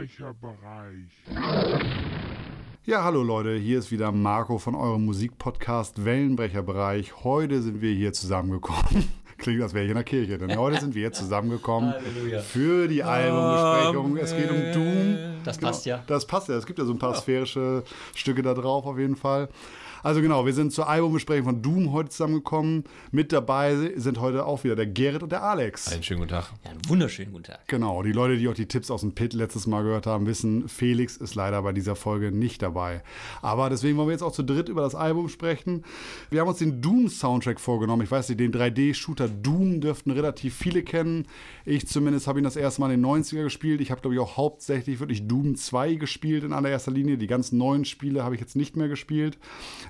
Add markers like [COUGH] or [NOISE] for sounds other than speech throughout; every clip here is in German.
Wellenbrecherbereich. Ja, hallo Leute, hier ist wieder Marco von eurem Musikpodcast Wellenbrecherbereich. Heute sind wir hier zusammengekommen. [LAUGHS] Klingt, als wäre ich in der Kirche, denn heute sind wir hier zusammengekommen [LAUGHS] Halleluja. für die Albumbesprechung. Es geht um Doom. Das passt ja. Das passt ja. Es gibt ja so ein paar sphärische Stücke da drauf auf jeden Fall. Also genau, wir sind zur Albumbesprechung von Doom heute zusammengekommen. Mit dabei sind heute auch wieder der Gerrit und der Alex. Einen schönen guten Tag. Ja, einen wunderschönen guten Tag. Genau, die Leute, die auch die Tipps aus dem Pit letztes Mal gehört haben, wissen, Felix ist leider bei dieser Folge nicht dabei. Aber deswegen wollen wir jetzt auch zu dritt über das Album sprechen. Wir haben uns den Doom-Soundtrack vorgenommen. Ich weiß nicht, den 3D-Shooter Doom dürften relativ viele kennen. Ich zumindest habe ihn das erste Mal in den 90er gespielt. Ich habe, glaube ich, auch hauptsächlich wirklich Doom 2 gespielt in allererster Linie. Die ganz neuen Spiele habe ich jetzt nicht mehr gespielt.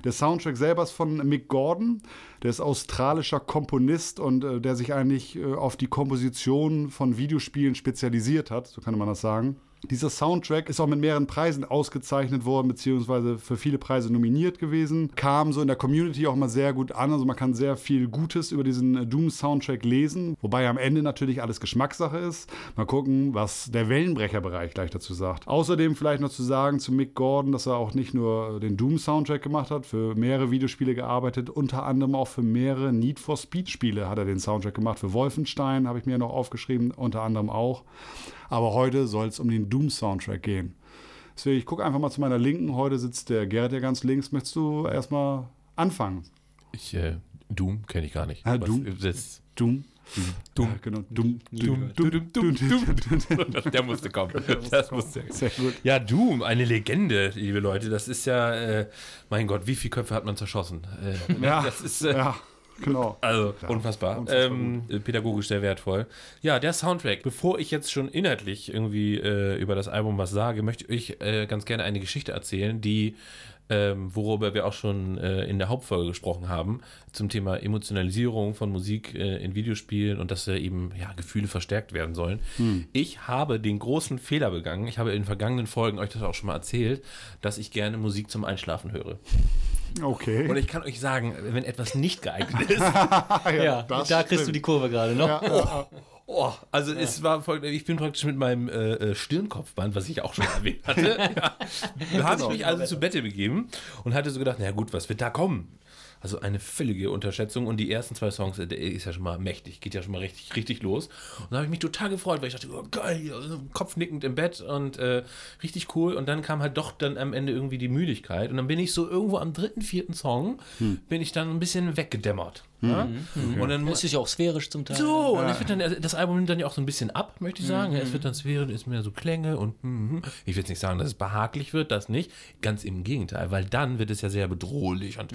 Der Soundtrack selber ist von Mick Gordon. Der ist australischer Komponist und äh, der sich eigentlich äh, auf die Komposition von Videospielen spezialisiert hat, so kann man das sagen. Dieser Soundtrack ist auch mit mehreren Preisen ausgezeichnet worden, beziehungsweise für viele Preise nominiert gewesen. Kam so in der Community auch mal sehr gut an. Also man kann sehr viel Gutes über diesen äh, Doom-Soundtrack lesen, wobei am Ende natürlich alles Geschmackssache ist. Mal gucken, was der Wellenbrecherbereich gleich dazu sagt. Außerdem vielleicht noch zu sagen zu Mick Gordon, dass er auch nicht nur den Doom-Soundtrack gemacht hat, für mehrere Videospiele gearbeitet, unter anderem auch für mehrere Need for Speed-Spiele hat er den Soundtrack gemacht. Für Wolfenstein habe ich mir noch aufgeschrieben, unter anderem auch. Aber heute soll es um den Doom-Soundtrack gehen. Deswegen, ich gucke einfach mal zu meiner Linken. Heute sitzt der Gerrit ja ganz links. Möchtest du erstmal anfangen? Ich, äh, Doom kenne ich gar nicht. Ah, Was- Doom? Das, Doom? Doom. Ja, genau. Doom. Doom, Doom, Doom, Doom, Doom. [LAUGHS] Der musste kommen. Das musste Sehr gut. Ja, Doom, eine Legende, liebe Leute. Das ist ja, äh, mein Gott, wie viele Köpfe hat man zerschossen? Äh, Ja, Das ist, äh, ja genau. Also Ja, unfassbar. unfassbar ähm, pädagogisch sehr wertvoll. Ja, der Soundtrack. Bevor ich jetzt schon inhaltlich irgendwie äh, über das Album was sage, möchte ich äh, ganz gerne eine Geschichte erzählen, die ähm, worüber wir auch schon äh, in der Hauptfolge gesprochen haben, zum Thema Emotionalisierung von Musik äh, in Videospielen und dass da eben ja, Gefühle verstärkt werden sollen. Ich habe den großen Fehler begangen, ich habe in vergangenen Folgen euch das auch schon mal erzählt, dass ich gerne Musik zum Einschlafen höre. Okay. Und ich kann euch sagen, wenn etwas nicht geeignet [LAUGHS] ist, Ja, das da kriegst du stimmt. die Kurve gerade noch. Oh, also es war folgend, ich bin praktisch mit meinem äh, äh, Stirnkopfband, was ich auch schon erwähnt hatte, [LAUGHS] ja, da habe ich mich also zu Bette begeben und hatte so gedacht, na gut, was wird da kommen? Also eine völlige Unterschätzung und die ersten zwei Songs, äh, der ist ja schon mal mächtig, geht ja schon mal richtig, richtig los. Und da habe ich mich total gefreut, weil ich dachte, oh, geil, kopfnickend im Bett und äh, richtig cool. Und dann kam halt doch dann am Ende irgendwie die Müdigkeit und dann bin ich so irgendwo am dritten, vierten Song, bin ich dann ein bisschen weggedämmert. Ja? Und dann Das ist ja auch sphärisch zum Teil. so, und ich find dann, das Album nimmt dann ja auch so ein bisschen ab, möchte ich sagen. Es wird dann sphärisch, ist mehr so Klänge und mhm. ich will jetzt nicht sagen, dass es behaglich wird, das nicht. Ganz im Gegenteil, weil dann wird es ja sehr bedrohlich und,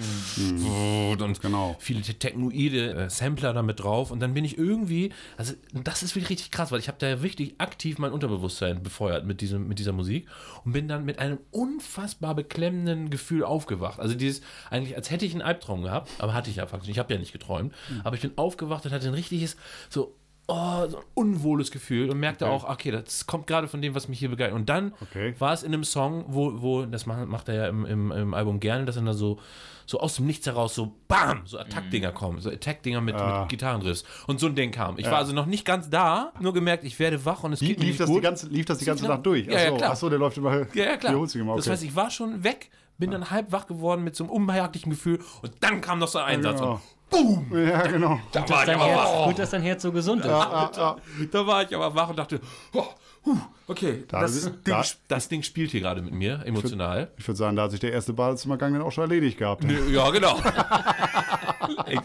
und Genau. viele technoide äh, Sampler damit drauf und dann bin ich irgendwie, also das ist wirklich richtig krass, weil ich habe da ja wirklich aktiv mein Unterbewusstsein befeuert mit, diesem, mit dieser Musik und bin dann mit einem unfassbar beklemmenden Gefühl aufgewacht. Also dieses, eigentlich als hätte ich einen Albtraum gehabt, aber hatte ich ja faktisch, ich habe ja nicht geträumt, aber ich bin aufgewacht und hatte ein richtiges, so, oh, so ein unwohles Gefühl und merkte Okay. auch, okay, das kommt gerade von dem, was mich hier begeistert. Und dann Okay. war es in einem Song, wo, wo das macht, macht er ja im, im, im Album gerne, dass dann da so, so aus dem Nichts heraus so BAM, so Attack-Dinger kommen, so Attack-Dinger mit, Ah. mit Gitarrenriffs. Und so ein Ding kam. Ich war also noch nicht ganz da, nur gemerkt, ich werde wach und es Lief, geht mir lief, nicht das die gut. ganze, lief das die ganze klar. Nacht durch? Ja, ja, Achso, klar. achso, der läuft immer. ja, ja, klar. immer, Das okay. heißt, ich war schon weg, bin dann halb wach geworden mit so einem unbehaglichen Gefühl und dann kam noch so ein Einsatz genau. Boom, Ja, genau. da Dass war ich aber wach. gut, dass dein Herz so gesund ist. Ah, ah, Da war ich aber wach und dachte, oh, huh, okay, Da- das, Ding, da- das Ding spielt hier gerade mit mir, emotional. Ich würde sagen, da hat sich der erste Badezimmergang dann auch schon erledigt gehabt. Ja, genau. [LAUGHS] ich,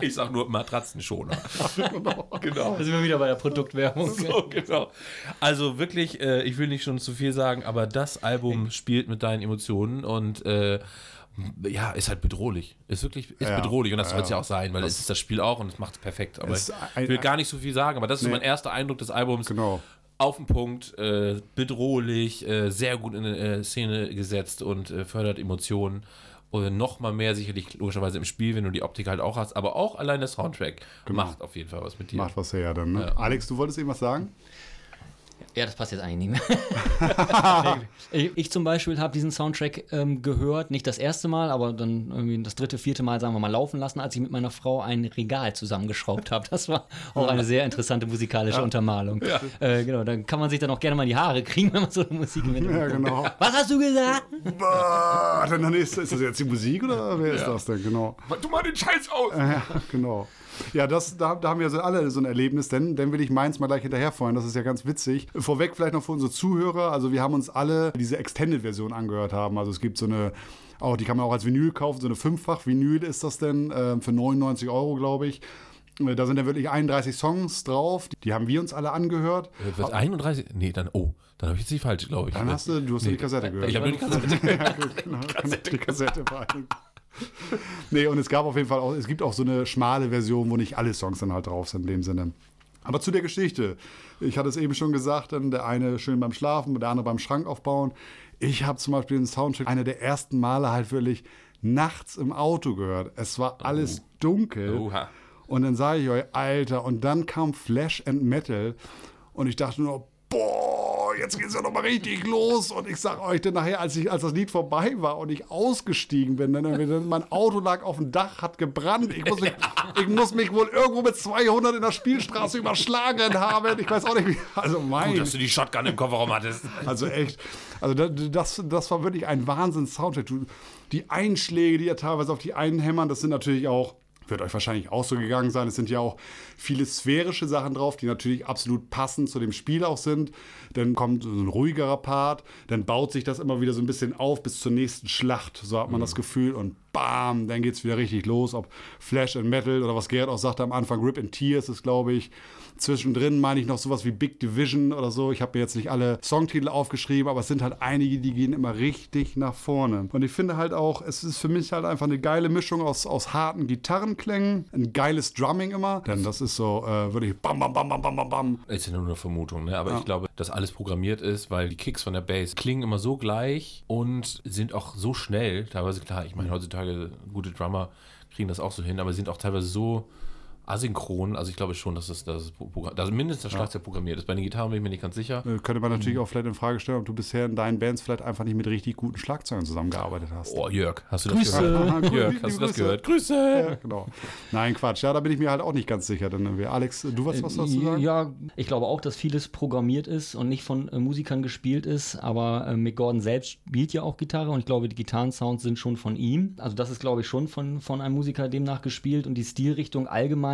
ich sag nur Matratzenschoner. [LAUGHS] genau. Da sind wir wieder bei der Produktwerbung. So, genau. Also wirklich, äh, ich will nicht schon zu viel sagen, aber das Album spielt mit deinen Emotionen und äh, ja, ist halt bedrohlich. Ist wirklich ist Ja, bedrohlich und das soll es ja. ja auch sein, weil es ist das Spiel auch und es macht es perfekt. Aber ich, ein- will gar nicht so viel sagen, aber das ist so Nee. mein erster Eindruck des Albums. Genau. Auf den Punkt, äh, bedrohlich, äh, sehr gut in äh, Szene gesetzt und äh, fördert Emotionen. Und noch mal mehr sicherlich logischerweise im Spiel, wenn du die Optik halt auch hast, aber auch allein der Soundtrack macht auf jeden Fall was mit dir. Macht was her dann. Ne? Ja. Alex, du wolltest eben was sagen? Ja, das passt jetzt eigentlich nicht mehr. [LAUGHS] ich, ich zum Beispiel habe diesen Soundtrack ähm, gehört, nicht das erste Mal, aber dann irgendwie das dritte, vierte Mal, sagen wir mal, laufen lassen, als ich mit meiner Frau ein Regal zusammengeschraubt habe. Das war auch eine sehr interessante musikalische Untermalung. Äh, genau, dann kann man sich dann auch gerne mal in die Haare kriegen, [LAUGHS] wenn man so eine Musik im Hintergrund Ja, genau. Was hast du gesagt? Bah, dann ist, ist das jetzt die Musik oder wer ist das denn? Genau. Du mal den Scheiß aus! Ja, genau. Ja, das, da, da haben wir so alle so ein Erlebnis, denn dann will ich meins mal gleich hinterherfeuern. Das ist ja ganz witzig. Vorweg vielleicht noch für unsere Zuhörer. Also wir haben uns alle diese Extended-Version angehört haben. Also es gibt so eine, auch die kann man auch als Vinyl kaufen, so eine Fünffach-Vinyl ist das denn, äh, für 99 Euro, glaube ich. Da sind dann wirklich 31 Songs drauf. Die haben wir uns alle angehört. Äh, Was, 31? Nee, dann, oh, dann habe ich jetzt die falsche, glaube ich. Dann hast du, du hast nur die Kassette gehört. Ich habe nur die [LAUGHS] Kassette. ja, genau. [LAUGHS] Die Kassette vor allem. [LAUGHS] Nee, und es gab auf jeden Fall auch, es gibt auch so eine schmale Version, wo nicht alle Songs dann halt drauf sind in dem Sinne. Aber zu der Geschichte. Ich hatte es eben schon gesagt, dann der eine schön beim Schlafen, der andere beim Schrank aufbauen. Ich habe zum Beispiel den Soundtrack einer der ersten Male halt wirklich nachts im Auto gehört. Es war alles dunkel. Oha. Und dann sage ich euch, Alter, und dann kam Flash and Metal und ich dachte nur, boah, jetzt geht's ja noch mal richtig los. Und ich sag euch dann nachher, als, ich, als das Lied vorbei war und ich ausgestiegen bin, dann, mein Auto lag auf dem Dach, hat gebrannt. Ich muss mich, [LAUGHS] ich muss mich wohl irgendwo mit 200 in der Spielstraße überschlagen haben. Ich weiß auch nicht, wie. Also mein. Gut, dass du die Shotgun im Kofferraum hattest. [LAUGHS] Also echt, also da- das, das war wirklich ein Wahnsinns-Soundtrack. Du- Die Einschläge, die ja teilweise auf die einen hämmern, das sind natürlich auch, wird euch wahrscheinlich auch so gegangen sein, es sind ja auch viele sphärische Sachen drauf, die natürlich absolut passend zu dem Spiel auch sind. Dann kommt so ein ruhigerer Part, dann baut sich das immer wieder so ein bisschen auf bis zur nächsten Schlacht, so hat man das Gefühl. Und bam, dann geht's wieder richtig los, ob Flash and Metal oder was Gerrit auch sagte am Anfang, Rip in Tears ist, glaube ich. Zwischendrin meine ich noch sowas wie Big Division oder so. Ich habe mir jetzt nicht alle Songtitel aufgeschrieben, aber es sind halt einige, die gehen immer richtig nach vorne. Und ich finde halt auch, es ist für mich halt einfach eine geile Mischung aus, aus harten Gitarrenklängen, ein geiles Drumming immer. Denn das ist so äh, wirklich bam, bam, bam, bam, bam, bam, bam. Ist ja nur eine Vermutung, ne? aber ich glaube, dass alles programmiert ist, weil die Kicks von der Bass klingen immer so gleich und sind auch so schnell. Teilweise, klar, ich meine, heutzutage gute Drummer kriegen das auch so hin, aber sie sind auch teilweise so asynchron. Also ich glaube schon, dass das, das, Programm, also mindestens das Schlagzeug programmiert ist. Bei den Gitarren bin ich mir nicht ganz sicher. Äh, könnte man natürlich auch vielleicht in Frage stellen, ob du bisher in deinen Bands vielleicht einfach nicht mit richtig guten Schlagzeugern zusammengearbeitet hast. Oh, Jörg, hast du das Grüße. gehört? [LAUGHS] Aha, Jörg, hast du das Grüße. gehört? Grüße! Ja, genau. Nein, Quatsch. Ja, da bin ich mir halt auch nicht ganz sicher. Denn irgendwie. Alex, du was, was dazu sagen? Ja, ich glaube auch, dass vieles programmiert ist und nicht von äh, Musikern gespielt ist, aber äh, Mick Gordon selbst spielt ja auch Gitarre und ich glaube, die Gitarrensounds sind schon von ihm. Also das ist, glaube ich, schon von, von einem Musiker demnach gespielt und die Stilrichtung allgemein,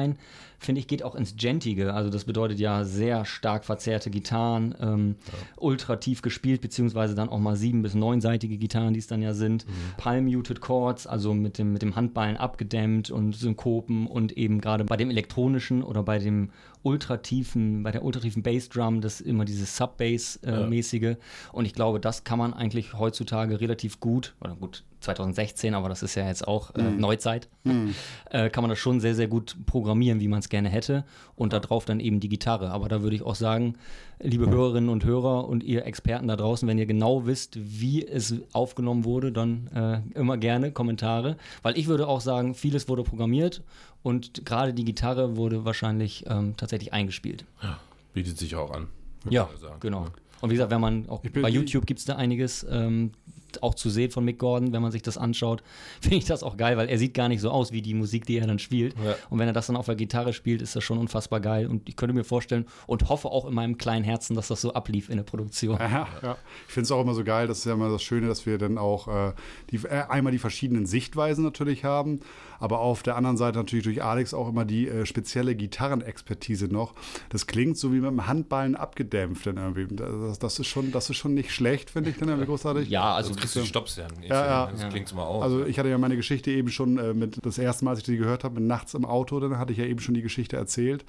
finde ich, geht auch ins Gentige. Also das bedeutet ja sehr stark verzerrte Gitarren, ähm, ultra tief gespielt, beziehungsweise dann auch mal sieben- bis neunseitige Gitarren, die es dann ja sind. Palm-muted Chords, also mit dem, mit dem Handballen abgedämmt und Synkopen und eben gerade bei dem elektronischen oder bei dem ultratiefen, bei der ultratiefen Bassdrum, das immer dieses Sub-Bass-mäßige. Und ich glaube, das kann man eigentlich heutzutage relativ gut, oder gut, 2016, aber das ist ja jetzt auch äh, Neuzeit, [LAUGHS] äh, kann man das schon sehr, sehr gut programmieren, wie man es gerne hätte. Und darauf dann eben die Gitarre. Aber da würde ich auch sagen, liebe Hörerinnen und Hörer und ihr Experten da draußen, wenn ihr genau wisst, wie es aufgenommen wurde, dann äh, immer gerne Kommentare. Weil ich würde auch sagen, vieles wurde programmiert und gerade die Gitarre wurde wahrscheinlich ähm, tatsächlich eingespielt. Bietet sich auch an. Ja, genau. Und wie gesagt, wenn man auch bei YouTube gibt es da einiges ähm, auch zu sehen von Mick Gordon, wenn man sich das anschaut, [LAUGHS] finde ich das auch geil, weil er sieht gar nicht so aus wie die Musik, die er dann spielt. Ja. Und wenn er das dann auf der Gitarre spielt, ist das schon unfassbar geil. Und ich könnte mir vorstellen und hoffe auch in meinem kleinen Herzen, dass das so ablief in der Produktion. Ja, ja. Ich finde es auch immer so geil, das ist ja immer das Schöne, dass wir dann auch äh, die, äh, einmal die verschiedenen Sichtweisen natürlich haben, aber auf der anderen Seite natürlich durch Alex auch immer die äh, spezielle Gitarrenexpertise noch. Das klingt so wie mit dem Handballen abgedämpft dann irgendwie. Das, das, ist, schon, das ist schon nicht schlecht, finde ich dann irgendwie großartig. Ja, also kriegst du die Stops ja. nicht. Ja, ja. Das klingt immer auf. Also ich hatte ja meine Geschichte eben schon äh, mit das erste Mal, als ich die gehört habe, mit nachts im Auto, dann hatte ich ja eben schon die Geschichte erzählt.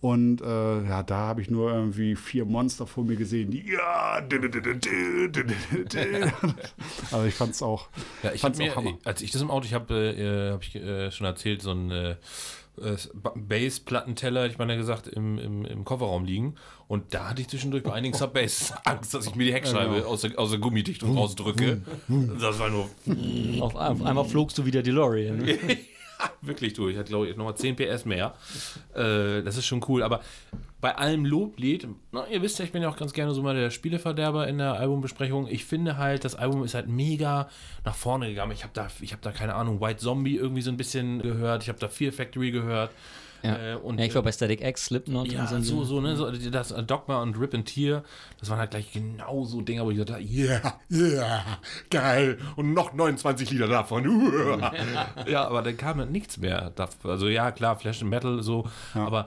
Und äh, ja, da habe ich nur irgendwie vier Monster vor mir gesehen, die ja. Also ich fand es auch. Ja, ich fand's auch mir, Hammer. als ich das im Auto, ich habe, äh, habe ich äh, schon erzählt, so ein äh, Bass-Plattenteller, ich meine gesagt, im, im, im Kofferraum liegen. Und da hatte ich zwischendurch bei einigen Sub-Bass [LAUGHS] Angst, dass ich mir die Heckscheibe genau. aus, der, aus der Gummidichtung rausdrücke. Das war nur. auf, auf einmal flogst du wieder DeLorean. [LAUGHS] [LAUGHS] Wirklich durch. Hat, glaube ich, nochmal 10 PS mehr. Äh, das ist schon cool. Aber bei allem Loblied, na, ihr wisst ja, ich bin ja auch ganz gerne so mal der Spieleverderber in der Albumbesprechung. Ich finde halt, das Album ist halt mega nach vorne gegangen. Ich habe da, ich habe da keine Ahnung, White Zombie irgendwie so ein bisschen gehört. Ich habe da Fear Factory gehört. Ja. Äh, und, ja, ich glaube bei Static X, Slipknot ja, und so. so, ne, so, das Dogma und Rip and Tear, das waren halt gleich genau so Dinger, wo ich dachte, yeah, yeah, geil. Und noch 29 Lieder davon. [LAUGHS] ja, aber dann kam halt nichts mehr. Also ja, klar, Flash and Metal, so, ja. aber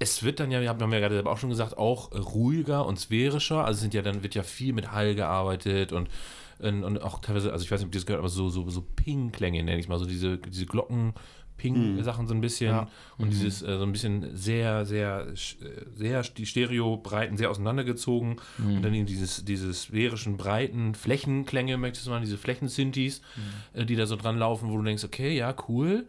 es wird dann ja, wir haben ja gerade auch schon gesagt, auch ruhiger und sphärischer. Also sind ja dann wird ja viel mit Hall gearbeitet und, und, und auch teilweise, also ich weiß nicht, ob ihr das gehört, aber so, so, so Ping-Klänge nenne ich mal, so diese, diese Glocken. Ping-Sachen so ein bisschen ja. und mhm. dieses äh, so ein bisschen sehr, sehr, sehr die Stereobreiten sehr auseinandergezogen mhm. und dann eben dieses, diese sphärischen breiten Flächenklänge, möchtest du mal, diese Flächen-Synthes, mhm. äh, die da so dran laufen, wo du denkst, okay, ja, cool,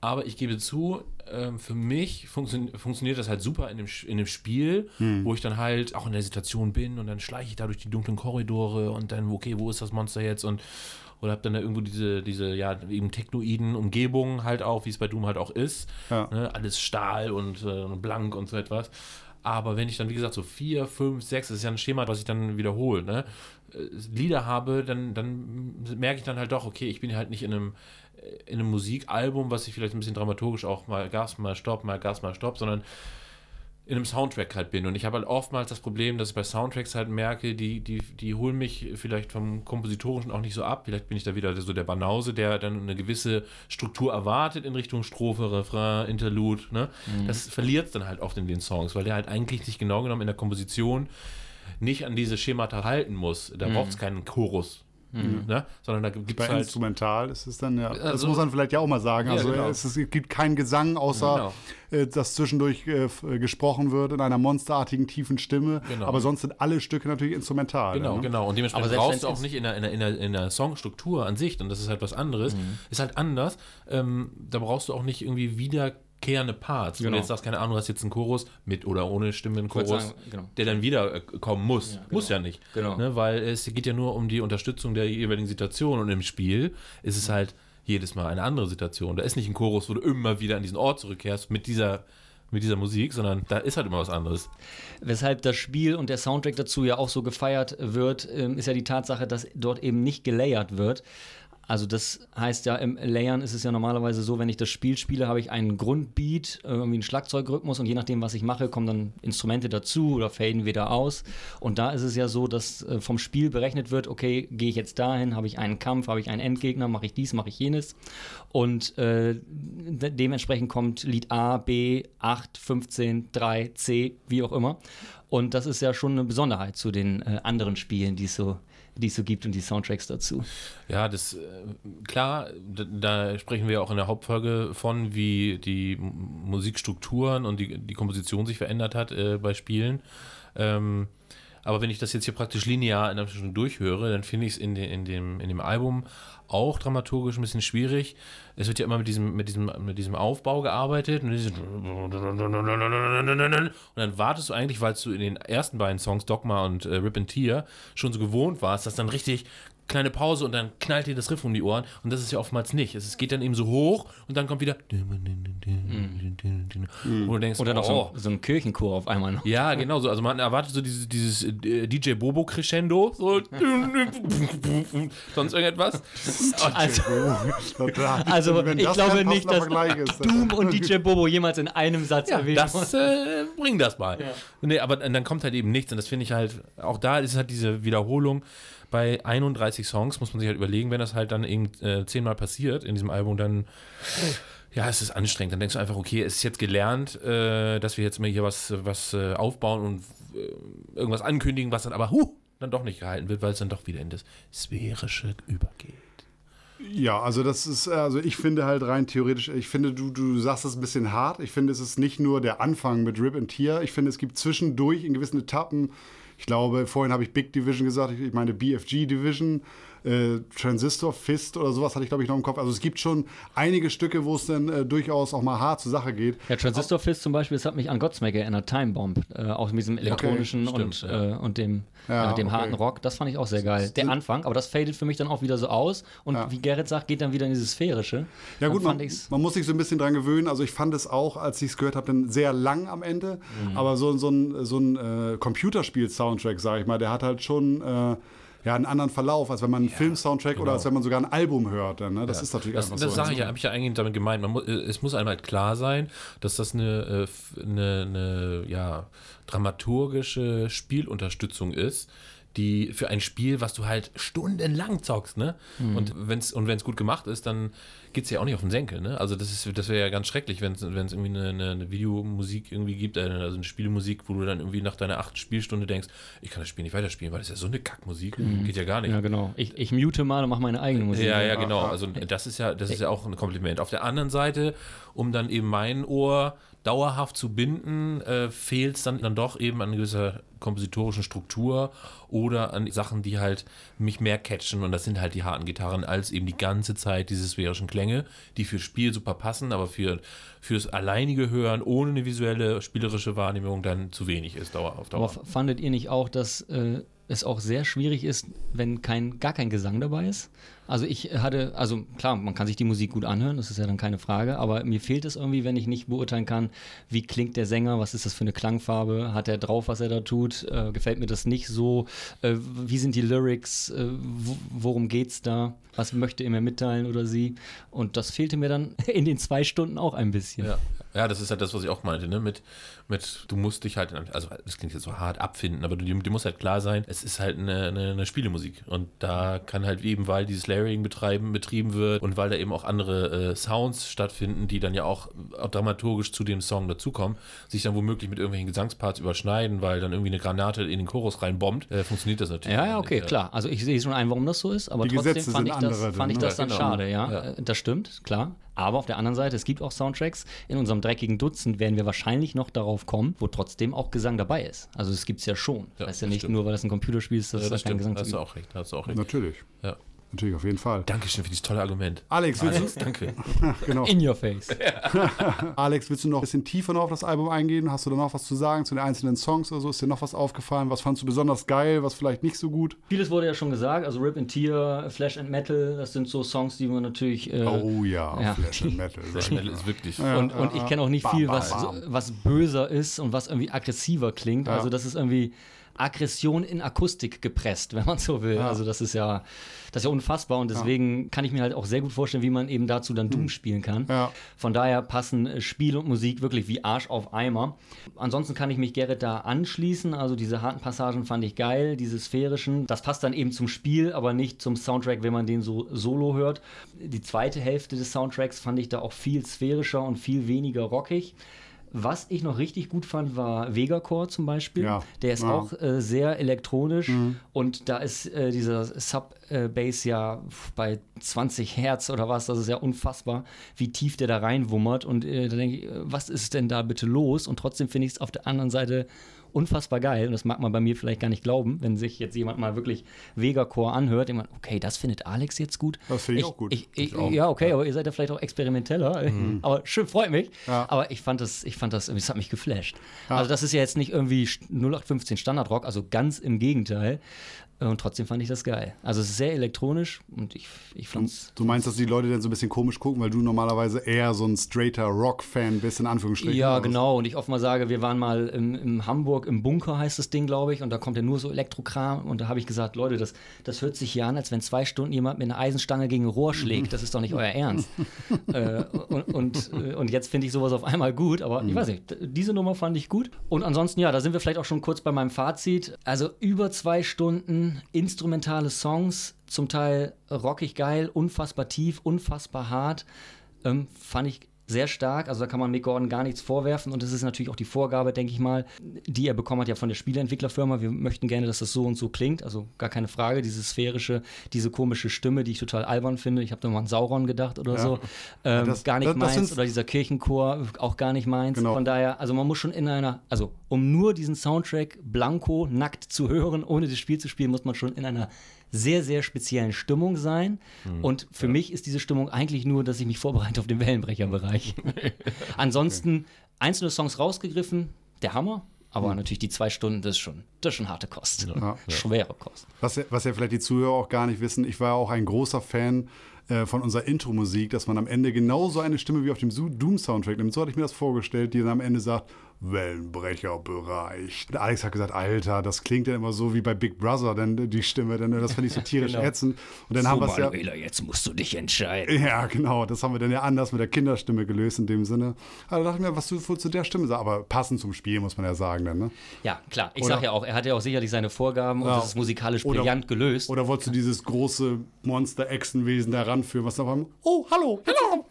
aber ich gebe zu, ähm, für mich funktio funktioniert das halt super in dem, in dem Spiel, hm. wo ich dann halt auch in der Situation bin und dann schleiche ich da durch die dunklen Korridore und dann, okay, wo ist das Monster jetzt und oder hab dann da irgendwo diese, diese, ja, eben technoiden Umgebungen halt auch, wie es bei Doom halt auch ist. Ja. Ne? Alles Stahl und äh, blank und so etwas. Aber wenn ich dann, wie gesagt, so vier, fünf, sechs, das ist ja ein Schema, was ich dann wiederhole, ne? Äh, Lieder habe, dann, dann merke ich dann halt doch, okay, ich bin halt nicht in einem, äh, in einem Musikalbum, was ich vielleicht ein bisschen dramaturgisch auch mal Gas, mal Stopp, mal Gas, mal Stopp, sondern in einem Soundtrack halt bin. Und ich habe halt oftmals das Problem, dass ich bei Soundtracks halt merke, die, die, die holen mich vielleicht vom Kompositorischen auch nicht so ab. Vielleicht bin ich da wieder so der Banause, der dann eine gewisse Struktur erwartet in Richtung Strophe, Refrain, Interlude. Ne? Mhm. Das verliert es dann halt oft in den Songs, weil der halt eigentlich sich genau genommen in der Komposition nicht an diese Schemata halten muss. Da mhm. braucht es keinen Chorus. Mhm. Ne? Sondern da gibt es halt. Instrumental ist es dann ja. Also, das muss man vielleicht ja auch mal sagen. Ja, also genau. es, es, gibt keinen Gesang, außer genau. äh, dass zwischendurch äh, äh, gesprochen wird in einer monsterartigen, tiefen Stimme. Genau. Aber sonst sind alle Stücke natürlich instrumental. Genau, ne? genau. Und dementsprechend brauchst du auch nicht in der, in, der, in, der, in der Songstruktur an sich, und das ist halt was anderes, mhm. ist halt anders. Ähm, da brauchst du auch nicht irgendwie wieder wiederkehrende Parts. Genau. Wenn du jetzt sagst, keine Ahnung, du hast jetzt einen Chorus mit oder ohne Stimmenchorus, genau. der dann wiederkommen muss. Ja, genau. Muss ja nicht. Genau. Ne, weil es geht ja nur um die Unterstützung der jeweiligen Situation und im Spiel ist es halt jedes Mal eine andere Situation. Da ist nicht ein Chorus, wo du immer wieder an diesen Ort zurückkehrst mit dieser mit dieser Musik, sondern da ist halt immer was anderes. Weshalb das Spiel und der Soundtrack dazu ja auch so gefeiert wird, ähm, ist ja die Tatsache, dass dort eben nicht gelayert wird. Also das heißt ja, im Layern ist es ja normalerweise so, wenn ich das Spiel spiele, habe ich einen Grundbeat, irgendwie einen Schlagzeugrhythmus und je nachdem, was ich mache, kommen dann Instrumente dazu oder faden wieder aus. Und da ist es ja so, dass äh, vom Spiel berechnet wird, okay, gehe ich jetzt dahin, habe ich einen Kampf, habe ich einen Endgegner, mache ich dies, mache ich jenes. Und äh, de dementsprechend kommt Lied A, B, 8, 15, 3, C, wie auch immer. Und das ist ja schon eine Besonderheit zu den äh, anderen Spielen, die es so die es so gibt und die Soundtracks dazu. Ja, das äh, klar, da, sprechen wir auch in der Hauptfolge von, wie die Musikstrukturen und die, die Komposition sich verändert hat äh, bei Spielen. Ähm, aber wenn ich das jetzt hier praktisch linear in Stunde durchhöre, dann finde ich es in, de, in, dem, in dem Album auch dramaturgisch ein bisschen schwierig. Es wird ja immer mit diesem, mit diesem, mit diesem Aufbau gearbeitet und, dann wartest du eigentlich, weil du in den ersten beiden Songs Dogma und äh, Rip and Tear schon so gewohnt warst, dass dann richtig kleine Pause und dann knallt dir das Riff um die Ohren und das ist ja oftmals nicht. Es geht dann eben so hoch und dann kommt wieder mhm. und du denkst, oder noch oh. so, so, ein Kirchenchor auf einmal noch. Ja, genau so. Also man erwartet so dieses, dieses äh, DJ Bobo Crescendo, so [LAUGHS] sonst irgendetwas. [LAUGHS] also, [LAUGHS] also ich glaube nicht, dass Doom und DJ Bobo jemals in einem Satz ja, erwähnt Das äh, bring das mal. Ja. Nee, aber dann kommt halt eben nichts und das finde ich halt, auch da ist halt diese Wiederholung bei 31 Songs muss man sich halt überlegen, wenn das halt dann eben äh, zehnmal passiert in diesem Album, dann ja, es ist anstrengend. Dann denkst du einfach, okay, es ist jetzt gelernt, äh, dass wir jetzt mal hier was, was äh, aufbauen und äh, irgendwas ankündigen, was dann aber huh, dann doch nicht gehalten wird, weil es dann doch wieder in das Sphärische übergeht. Ja, also das ist, also ich finde halt rein theoretisch, ich finde, du, du sagst das ein bisschen hart. Ich finde, es ist nicht nur der Anfang mit Rip and Tear. Ich finde, es gibt zwischendurch in gewissen Etappen Ich glaube, vorhin habe ich Big Division gesagt, ich meine BFG Division äh, Transistor Fist oder sowas hatte ich, glaube ich, noch im Kopf. Also es gibt schon einige Stücke, wo es dann äh, durchaus auch mal hart zur Sache geht. Ja, Transistor Fist zum Beispiel, das hat mich an Godsmack erinnert, Time Bomb, äh, auch mit diesem elektronischen okay, und, ja. äh, und dem, Ja, äh, dem okay. harten Rock. Das fand ich auch sehr geil. Der Anfang, aber das fadet für mich dann auch wieder so aus und Ja. wie Gerrit sagt, geht dann wieder in dieses Sphärische. Ja gut, man, man muss sich so ein bisschen dran gewöhnen. Also ich fand es auch, als ich es gehört habe, dann sehr lang am Ende. Mhm. Aber so, so ein, so ein äh, Computerspiel-Soundtrack, sage ich mal, der hat halt schon äh, ja, einen anderen Verlauf, als wenn man einen Film-Soundtrack oder als wenn man sogar ein Album hört. Dann, ne? Das ist natürlich Das, einfach das so. sage ich ja, habe ich ja eigentlich damit gemeint. Mu äh, es muss einem halt klar sein, dass das eine, äh, eine, eine ja, dramaturgische Spielunterstützung ist, die für ein Spiel, was du halt stundenlang zockst, ne? Und wenn es und wenn's gut gemacht ist, dann geht es ja auch nicht auf den Senkel, ne? Also das ist, das wäre ja ganz schrecklich, wenn es irgendwie eine, eine, eine Videomusik irgendwie gibt, äh, also eine Spielmusik, wo du dann irgendwie nach deiner achten Spielstunde denkst, ich kann das Spiel nicht weiterspielen, weil das ist ja so eine Kackmusik, geht ja gar nicht. Ja, genau. Ich, ich mute mal und mache meine eigene Musik. Ja, ja, genau. Also das ist ja, das ist ja auch ein Kompliment. Auf der anderen Seite, um dann eben mein Ohr dauerhaft zu binden, äh, fehlt es dann, dann doch eben an gewisser kompositorischen Struktur oder an Sachen, die halt mich mehr catchen und das sind halt die harten Gitarren als eben die ganze Zeit diese sphärischen Klänge, die fürs Spiel super passen, aber für fürs alleinige Hören ohne eine visuelle spielerische Wahrnehmung dann zu wenig ist Dauer Dauer. Aber fandet ihr nicht auch, dass äh, es auch sehr schwierig ist, wenn kein, gar kein Gesang dabei ist? Also ich hatte, also klar, man kann sich die Musik gut anhören, das ist ja dann keine Frage, aber mir fehlt es irgendwie, wenn ich nicht beurteilen kann, wie klingt der Sänger, was ist das für eine Klangfarbe, hat er drauf, was er da tut, äh, gefällt mir das nicht so, äh, wie sind die Lyrics, äh, wo, worum geht's da, was möchte er mir mitteilen oder sie? Und das fehlte mir dann [LAUGHS] in den zwei Stunden auch ein bisschen. Ja. Ja, das ist halt das, was ich auch meinte, ne? Mit, mit du musst dich halt, also das klingt jetzt so hart abfinden, aber du, dir muss halt klar sein, es ist halt eine, eine, eine Spielemusik. Und da kann halt eben, weil dieses Layering betreiben, betrieben wird und weil da eben auch andere äh, Sounds stattfinden, die dann ja auch, auch dramaturgisch zu dem Song dazukommen, sich dann womöglich mit irgendwelchen Gesangsparts überschneiden, weil dann irgendwie eine Granate in den Chorus reinbombt, äh, funktioniert das natürlich. Ja, ja, nicht, okay, klar. Also ich sehe schon ein, warum das so ist, aber Die trotzdem Gesetze fand ich das, andere fand ich dann, das ne? dann Ja, genau. schade, ja. Ja. Äh, Das stimmt, klar. Aber auf der anderen Seite, es gibt auch Soundtracks. In unserem dreckigen Dutzend werden wir wahrscheinlich noch darauf kommen, wo trotzdem auch Gesang dabei ist. Also es gibt es ja schon. Ja, heißt ja das nicht stimmt. nur, weil das ein Computerspiel ist, dass Ja, es da das keinen stimmt, Gesang hast du gibt. auch recht, hast du auch recht. Natürlich. Ja. Natürlich, auf jeden Fall. Dankeschön für dieses tolle Argument. Alex, willst Alex, danke. du, [LAUGHS] genau. In your face. [LAUGHS] Alex, willst du noch ein bisschen tiefer noch auf das Album eingehen? Hast du da noch was zu sagen zu den einzelnen Songs oder so? Ist dir noch was aufgefallen? Was fandst du besonders geil? Was vielleicht nicht so gut? Vieles wurde ja schon gesagt, also Rip and Tear, Flash and Metal, das sind so Songs, die man natürlich. Äh, Oh ja, ja. Flash and Metal. Flash Metal ist wirklich. und, und ich kenne auch nicht Bam, viel, was, bam. was böser ist und was irgendwie aggressiver klingt. Ja. Also das ist irgendwie Aggression in Akustik gepresst, [LAUGHS] wenn man so will. Also das ist ja, das ist ja unfassbar und deswegen kann ich mir halt auch sehr gut vorstellen, wie man eben dazu dann Doom spielen kann. Ja. Von daher passen äh, Spiel und Musik wirklich wie Arsch auf Eimer. Ansonsten kann ich mich Gerrit da anschließen. Also diese harten Passagen fand ich geil, diese sphärischen. Das passt dann eben zum Spiel, aber nicht zum Soundtrack, wenn man den so solo hört. Die zweite Hälfte des Soundtracks fand ich da auch viel sphärischer und viel weniger rockig. Was ich noch richtig gut fand, war Vegacore zum Beispiel. Ja. Der ist Ja. auch äh, sehr elektronisch Mhm. und da ist äh, dieser Sub-Bass ja bei 20 Hertz oder was. Das ist ja unfassbar, wie tief der da reinwummert. Und äh, da denke ich, äh, was ist denn da bitte los? Und trotzdem finde ich es auf der anderen Seite unfassbar geil. Und das mag man bei mir vielleicht gar nicht glauben, wenn sich jetzt jemand mal wirklich Vegacore anhört. Jemand, okay, das findet Alex jetzt gut. Das finde ich auch gut. Ich, ich, ja, okay, aber ihr seid ja vielleicht auch experimenteller. Aber schön, freut mich. Ja. Aber ich fand das, ich fand das, es hat mich geflasht. Also das ist ja jetzt nicht irgendwie 0815 Standardrock, also ganz im Gegenteil. Und trotzdem fand ich das geil. Also es ist sehr elektronisch und ich, ich fand's. Du meinst, dass die Leute dann so ein bisschen komisch gucken, weil du normalerweise eher so ein straighter Rock-Fan bist, in Anführungsstrichen? Ja, genau. Und ich oft mal sage, wir waren mal im, im Hamburg im Bunker, heißt das Ding, glaube ich, und da kommt ja nur so Elektrokram. Und da habe ich gesagt, Leute, das, das hört sich hier an, als wenn zwei Stunden jemand mit einer Eisenstange gegen ein Rohr schlägt. Das ist doch nicht euer Ernst. [LAUGHS] äh, und, und, äh, und jetzt finde ich sowas auf einmal gut, aber ich weiß nicht, diese Nummer fand ich gut. Und ansonsten, ja, da sind wir vielleicht auch schon kurz bei meinem Fazit. Also über zwei Stunden instrumentale Songs, zum Teil rockig geil, unfassbar tief, unfassbar hart. Ähm, fand ich sehr stark. Also da kann man Mick Gordon gar nichts vorwerfen. Und das ist natürlich auch die Vorgabe, denke ich mal, die er bekommen hat ja von der Spieleentwicklerfirma. Wir möchten gerne, dass das so und so klingt. Also gar keine Frage. Diese sphärische, diese komische Stimme, die ich total albern finde. Ich habe da mal an Sauron gedacht oder ja. so. Ähm, das, gar nicht das, das meins. Oder dieser Kirchenchor, auch gar nicht meins. Genau. Von daher, also man muss schon in einer, also um nur diesen Soundtrack blanko, nackt zu hören, ohne das Spiel zu spielen, muss man schon in einer sehr, sehr speziellen Stimmung sein. Mhm. Und für ja. mich ist diese Stimmung eigentlich nur, dass ich mich vorbereite auf den Wellenbrecherbereich. [LAUGHS] Ansonsten einzelne Songs rausgegriffen, der Hammer. Aber mhm. natürlich die zwei Stunden, das ist schon, das ist schon harte Kost. Ja. Ja. Schwere Kost. Was, was ja vielleicht die Zuhörer auch gar nicht wissen, ich war ja auch ein großer Fan äh, von unserer Intro-Musik, dass man am Ende genauso eine Stimme wie auf dem Doom-Soundtrack nimmt. So hatte ich mir das vorgestellt, die dann am Ende sagt, Wellenbrecherbereich. Alex hat gesagt, Alter, das klingt ja immer so wie bei Big Brother, denn die Stimme, denn das fand ich so tierisch genau. ätzend. Und dann so, haben wir ja. jetzt musst du dich entscheiden. Ja, genau. Das haben wir dann ja anders mit der Kinderstimme gelöst in dem Sinne. Also dachte ich mir, was du zu der Stimme sagst, aber passend zum Spiel muss man ja sagen, dann, ne? Ja, klar. Ich sag ja auch, er hat ja auch sicherlich seine Vorgaben ja. und das ist musikalisch oder, brillant gelöst. Oder wolltest du dieses große Monster-Echsenwesen da ranführen, was da war? Oh, hallo, hallo,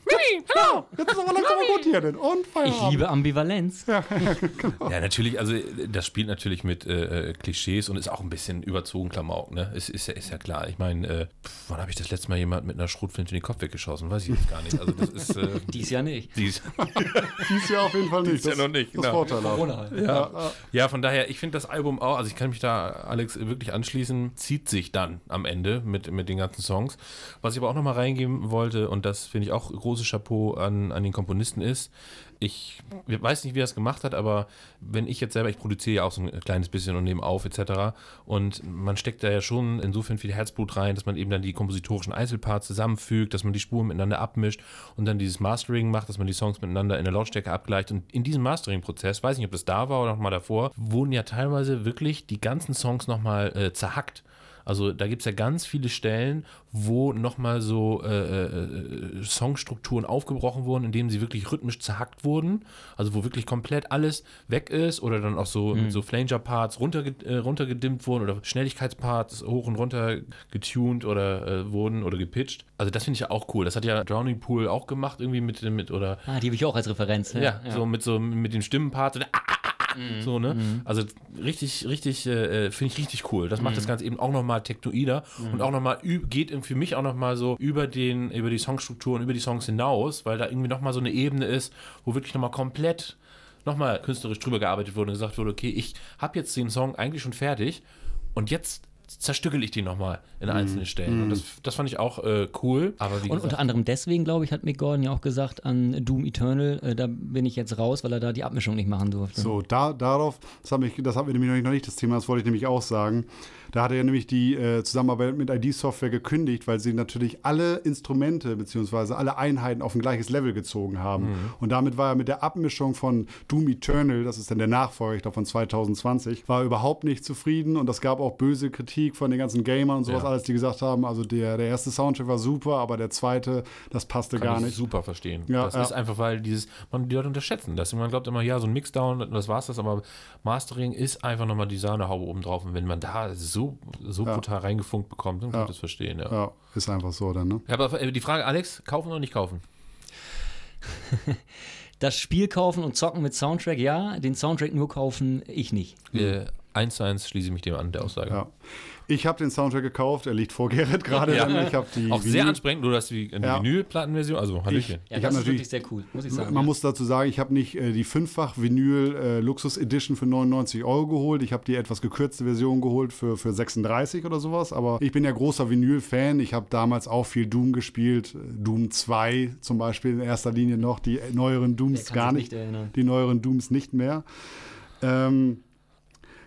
Hallo. Jetzt ist aber langsam gut hier denn. Und Feierabend. Ich liebe Ambivalenz. [LAUGHS] Ja. genau. Ja, natürlich, also das spielt natürlich mit äh, äh, Klischees und ist auch ein bisschen überzogen Klamauk, ne? Ist, ist, ja, ist ja klar. Ich meine, äh, wann habe ich das letzte Mal jemand mit einer Schrotflinte in den Kopf weggeschossen? Weiß ich jetzt gar nicht. Also das ist. Äh, [LAUGHS] dies Jahr nicht. Dies, [LAUGHS] dies Jahr auf jeden Fall nicht. Dies Jahr noch nicht. Das genau. Vorteil halt. ja. ja. ja, von daher, ich finde das Album auch, also ich kann mich da, Alex, wirklich anschließen, zieht sich dann am Ende mit, mit den ganzen Songs. Was ich aber auch nochmal reingeben wollte, und das finde ich auch großes Chapeau an, an den Komponisten ist, ich weiß nicht, wie er es gemacht hat, aber wenn ich jetzt selber, ich produziere ja auch so ein kleines bisschen und nehme auf etc. Und man steckt da ja schon insofern viel Herzblut rein, dass man eben dann die kompositorischen Einzelparts zusammenfügt, dass man die Spuren miteinander abmischt und dann dieses Mastering macht, dass man die Songs miteinander in der Lautstärke abgleicht. Und in diesem Mastering-Prozess, weiß nicht, ob das da war oder noch mal davor, wurden ja teilweise wirklich die ganzen Songs nochmal äh, zerhackt. Also da gibt es ja ganz viele Stellen, wo nochmal so äh, äh, Songstrukturen aufgebrochen wurden, indem sie wirklich rhythmisch zerhackt wurden. Also wo wirklich komplett alles weg ist oder dann auch so mhm. so Flanger-Parts runterge äh, runtergedimmt wurden oder Schnelligkeitsparts hoch und runter getuned oder äh, wurden oder gepitcht. Also das finde ich ja auch cool. Das hat ja Drowning Pool auch gemacht irgendwie mit, mit oder. Ah, die habe ich auch als Referenz. Ja, ja, ja, so mit so mit dem Stimmenpart. So, ah, ah, ah, [LAUGHS] Mhm. So, ne? Mhm. Also richtig, richtig, äh, finde ich richtig cool. Das macht das mhm. Ganze eben auch nochmal tektoider mhm. und auch nochmal geht für mich auch nochmal so über den, über die Songstruktur und über die Songs hinaus, weil da irgendwie nochmal so eine Ebene ist, wo wirklich nochmal komplett nochmal künstlerisch drüber gearbeitet wurde und gesagt wurde, okay, ich habe jetzt den Song eigentlich schon fertig und jetzt zerstückel ich die nochmal in einzelne mhm. Stellen. Und das, das fand ich auch äh, cool. Aber und gesagt, unter anderem deswegen, glaube ich, hat Mick Gordon ja auch gesagt an Doom Eternal, äh, da bin ich jetzt raus, weil er da die Abmischung nicht machen durfte. So, da, darauf, das, haben wir, das haben wir nämlich noch nicht das Thema, das wollte ich nämlich auch sagen. Da hat er ja nämlich die äh, Zusammenarbeit mit ID-Software gekündigt, weil sie natürlich alle Instrumente bzw. alle Einheiten auf ein gleiches Level gezogen haben. Mhm. Und damit war er mit der Abmischung von Doom Eternal, das ist dann der Nachfolger ich glaube, von 2020, war er überhaupt nicht zufrieden und das gab auch böse Kritik von den ganzen Gamern und sowas ja. alles, die gesagt haben, also der, der erste Soundtrack war super, aber der zweite, das passte Kann gar nicht. super verstehen. Ja, das ja. ist einfach, weil dieses, man die Leute unterschätzen das. Man glaubt immer, ja, so ein Mixdown, das war's das, aber Mastering ist einfach nochmal die Sahnehaube oben drauf und wenn man da so so, ja. brutal reingefunkt bekommt, dann kann ich das verstehen. Ja. ja, ist einfach so dann, ne? Ja, aber äh, die Frage, Alex, kaufen oder nicht kaufen? [LAUGHS] das Spiel kaufen und zocken mit Soundtrack, ja. Den Soundtrack nur kaufen, ich nicht. Äh, eins zu eins schließe ich mich dem an, der Aussage. Ja. Ich habe den Soundtrack gekauft, er liegt vor [LAUGHS] Gerrit gerade. Ja. Ich die Auch Vinyl. sehr ansprechend, du hast die, die ja. Vinylplattenversion, also Hallöchen. Ich, ja, ich das ist wirklich sehr cool, muss ich sagen. Man ja. muss dazu sagen, ich habe nicht äh, die fünffach Vinyl äh, Luxus Edition für 99 Euro geholt. Ich habe die etwas gekürzte Version geholt für, für 36 oder sowas. Aber ich bin ja großer Vinyl-Fan. Ich habe damals auch viel Doom gespielt. Doom 2 zum Beispiel in erster Linie noch. Die neueren Dooms gar nicht. nicht die neueren Dooms nicht mehr. Ähm,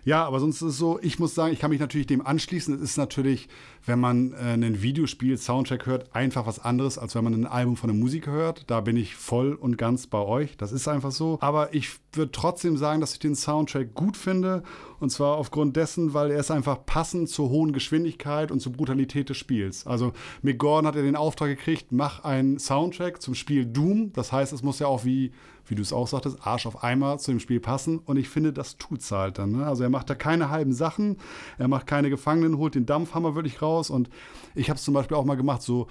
ja, aber sonst ist es so, ich muss sagen, ich kann mich natürlich dem anschließen. Es ist natürlich, wenn man äh, ein Videospiel, Soundtrack hört, einfach was anderes, als wenn man ein Album von einem Musiker hört. Da bin ich voll und ganz bei euch. Das ist einfach so. Aber ich würde trotzdem sagen, dass ich den Soundtrack gut finde. Und zwar aufgrund dessen, weil er ist einfach passend zur hohen Geschwindigkeit und zur Brutalität des Spiels. Also Mick Gordon hat ja den Auftrag gekriegt, mach einen Soundtrack zum Spiel Doom. Das heißt, es muss ja auch wie wie du es auch sagtest, Arsch auf Eimer zu dem Spiel passen. Und ich finde, das tut es halt dann. Ne? Also er macht da keine halben Sachen, er macht keine Gefangenen, holt den Dampfhammer wirklich raus. Und ich habe es zum Beispiel auch mal gemacht, so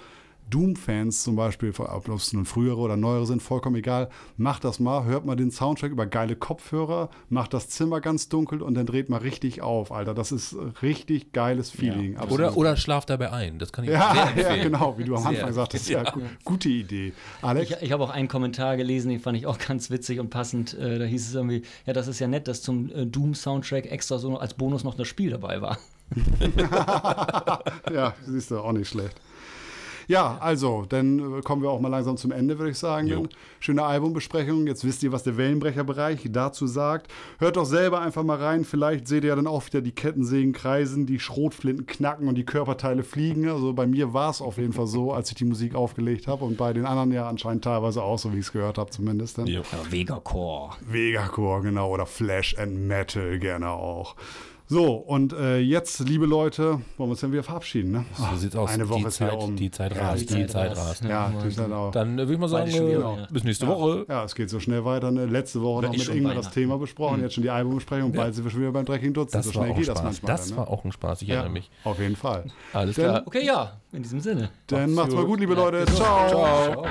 Doom-Fans zum Beispiel, ob es nun frühere oder neuere sind, vollkommen egal, macht das mal, hört mal den Soundtrack über geile Kopfhörer, macht das Zimmer ganz dunkel und dann dreht mal richtig auf, Alter. Das ist richtig geiles Feeling. Ja. Oder, oder schlaft dabei ein. Das kann ich ja, sehr empfehlen. Ja, genau, wie du am Sehr. Anfang sagtest. Ja, gu- gute Idee. Alex? Ich, ich habe auch einen Kommentar gelesen, den fand ich auch ganz witzig und passend. Äh, da hieß es irgendwie, ja, das ist ja nett, dass zum äh, Doom-Soundtrack extra so als Bonus noch das Spiel dabei war. [LAUGHS] ja, siehst du, auch nicht schlecht. Ja, also, dann äh, kommen wir auch mal langsam zum Ende, würde ich sagen. Schöne Albumbesprechung. Jetzt wisst ihr, was der Wellenbrecherbereich dazu sagt. Hört doch selber einfach mal rein. Vielleicht seht ihr ja dann auch wieder die Kettensägen kreisen, die Schrotflinten knacken und die Körperteile fliegen. Also bei mir war es auf jeden Fall so, als ich die Musik aufgelegt habe. Und bei den anderen ja anscheinend teilweise auch, so wie ich es gehört habe, zumindest. Dann. Ja, Vegacore. Vegacore, genau, oder Flash and Metal gerne auch. So, und äh, jetzt, liebe Leute, wollen wir uns dann wieder verabschieden, ne? So sieht's aus. Eine Woche die ist Zeit, um. Die Zeit Ja, rast, die die Zeit rast. Ja, die sind auch. Dann äh, würde ich mal sagen, Bald schon wieder, äh, ja. bis nächste Ja. Woche. Ja, es geht so schnell weiter. Ne? Letzte Woche noch mit schon Ingmar das. Thema besprochen, jetzt schon die Albumbesprechung. Bald sind wir schon wieder beim Drecking Dutzend. Das so war schnell auch ein geht das Spaß. manchmal. Das dann, war ne? auch ein Spaß, ich ja, erinnere mich. auf jeden Fall. Alles Dann- klar. Okay, ja, in diesem Sinne. Dann macht's mal gut. liebe Leute. Ciao. Ciao.